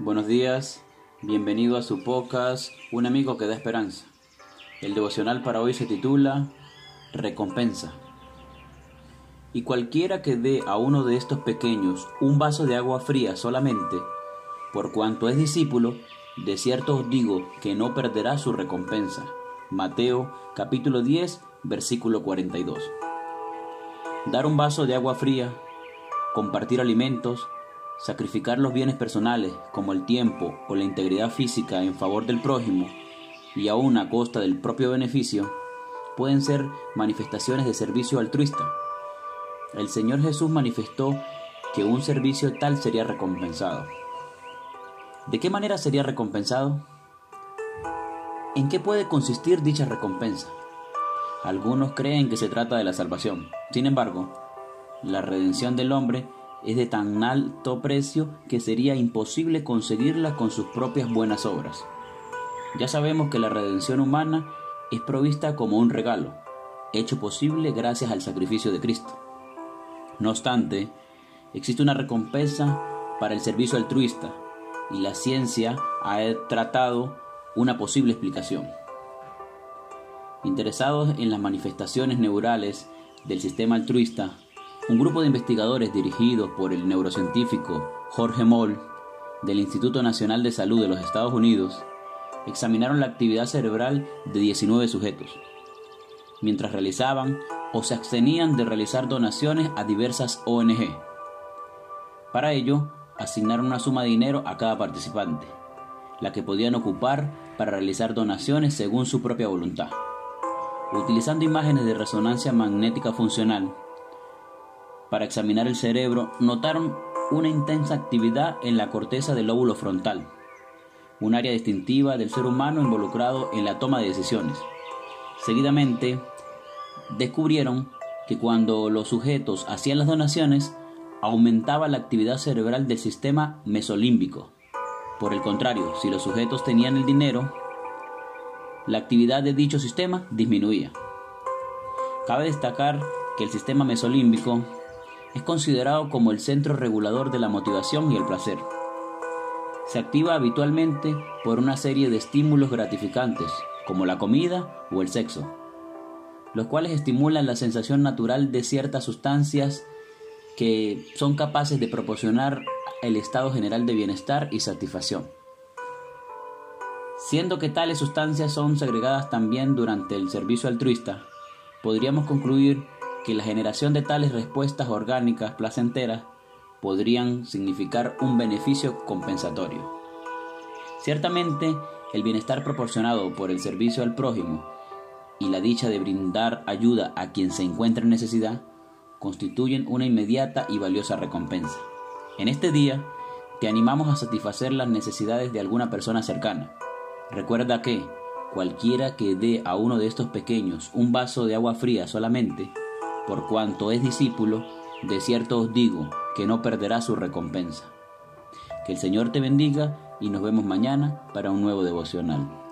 Buenos días, bienvenido a su podcast Un amigo que da esperanza. El devocional para hoy se titula Recompensa. Y cualquiera que dé a uno de estos pequeños un vaso de agua fría solamente, por cuanto es discípulo, de cierto os digo que no perderá su recompensa. Mateo capítulo 10, versículo 42. Dar un vaso de agua fría, compartir alimentos, sacrificar los bienes personales como el tiempo o la integridad física en favor del prójimo y aún a costa del propio beneficio, pueden ser manifestaciones de servicio altruista. El Señor Jesús manifestó que un servicio tal sería recompensado. ¿De qué manera sería recompensado? ¿En qué puede consistir dicha recompensa? Algunos creen que se trata de la salvación. Sin embargo, la redención del hombre es de tan alto precio que sería imposible conseguirla con sus propias buenas obras. Ya sabemos que la redención humana es provista como un regalo, hecho posible gracias al sacrificio de Cristo. No obstante, existe una recompensa para el servicio altruista y la ciencia ha tratado una posible explicación. Interesados en las manifestaciones neurales del sistema altruista, un grupo de investigadores dirigidos por el neurocientífico Jorge Moll del Instituto Nacional de Salud de los Estados Unidos examinaron la actividad cerebral de 19 sujetos, mientras realizaban o se abstenían de realizar donaciones a diversas ONG. Para ello, asignaron una suma de dinero a cada participante, la que podían ocupar para realizar donaciones según su propia voluntad. Utilizando imágenes de resonancia magnética funcional, para examinar el cerebro, notaron una intensa actividad en la corteza del lóbulo frontal, un área distintiva del ser humano involucrado en la toma de decisiones. Seguidamente, descubrieron que cuando los sujetos hacían las donaciones, aumentaba la actividad cerebral del sistema mesolímbico. Por el contrario, si los sujetos tenían el dinero, la actividad de dicho sistema disminuía. Cabe destacar que el sistema mesolímbico es considerado como el centro regulador de la motivación y el placer. Se activa habitualmente por una serie de estímulos gratificantes, como la comida o el sexo, los cuales estimulan la sensación natural de ciertas sustancias que son capaces de proporcionar el estado general de bienestar y satisfacción. Siendo que tales sustancias son segregadas también durante el servicio altruista, podríamos concluir que la generación de tales respuestas orgánicas placenteras podrían significar un beneficio compensatorio. Ciertamente, el bienestar proporcionado por el servicio al prójimo y la dicha de brindar ayuda a quien se encuentra en necesidad constituyen una inmediata y valiosa recompensa. En este día, te animamos a satisfacer las necesidades de alguna persona cercana. Recuerda que cualquiera que dé a uno de estos pequeños un vaso de agua fría solamente, por cuanto es discípulo, de cierto os digo que no perderá su recompensa. Que el Señor te bendiga y nos vemos mañana para un nuevo devocional.